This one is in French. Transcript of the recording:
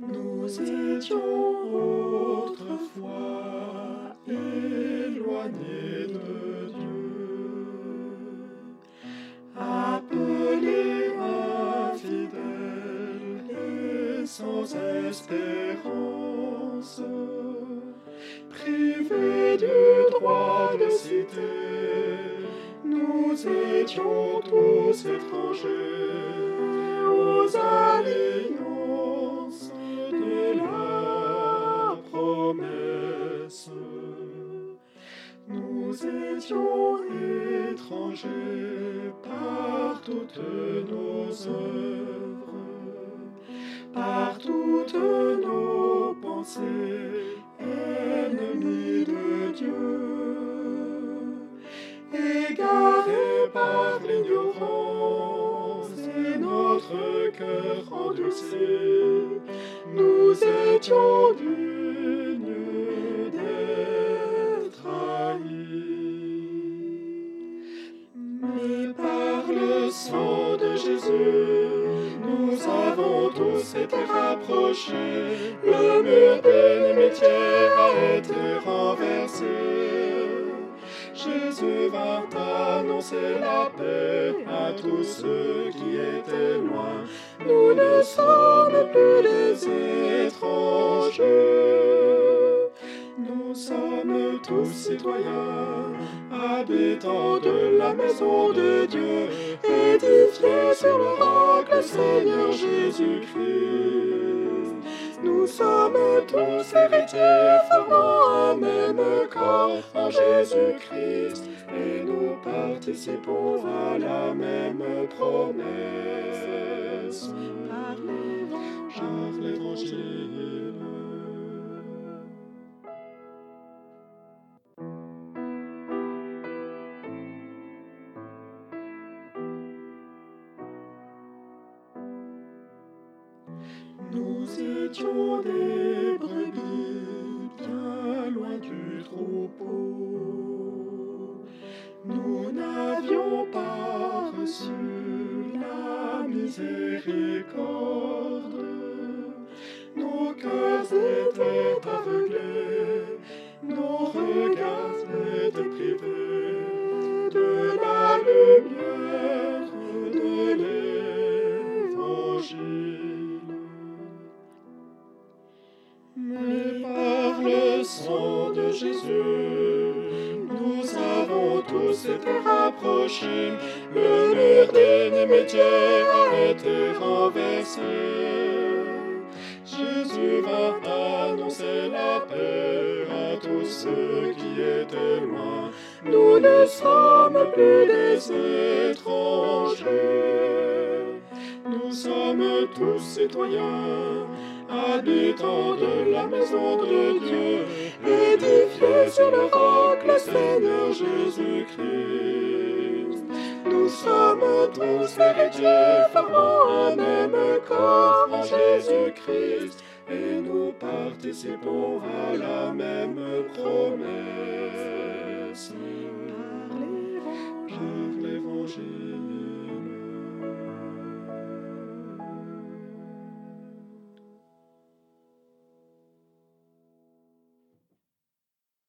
Nous étions autrefois éloignés de Dieu, appelés infidèles et sans espérance, privés du droit de cité, nous étions tous étrangers Nous étions étrangers par toutes nos œuvres, par toutes nos pensées, ennemis de Dieu, égarés par l'ignorance et notre cœur endurci, nous étions dignes avons tous été rapprochés. Le mur d'inimitié a été renversé. Jésus vint annoncer la paix à tous ceux qui étaient loin. Nous ne sommes plus des tous citoyens, habitants de la maison de Dieu, édifiés sur le roc, le Seigneur Jésus-Christ. Nous sommes tous héritiers, formant un même corps en Jésus-Christ, et nous participons à la même promesse. Nous étions des brebis bien loin du troupeau. Nous n'avions pas reçu la miséricorde. Été rapprochés. Le mur d'inimitié a été renversé. Jésus va annoncer la paix à tous ceux qui étaient loin. Nous ne sommes plus des étrangers. Nous sommes tous citoyens, habitants de la maison de Dieu, édifiés sur le Seigneur Jésus-Christ. Nous sommes tous héritiers, formant un même corps en Jésus-Christ, et nous participons à la même promesse.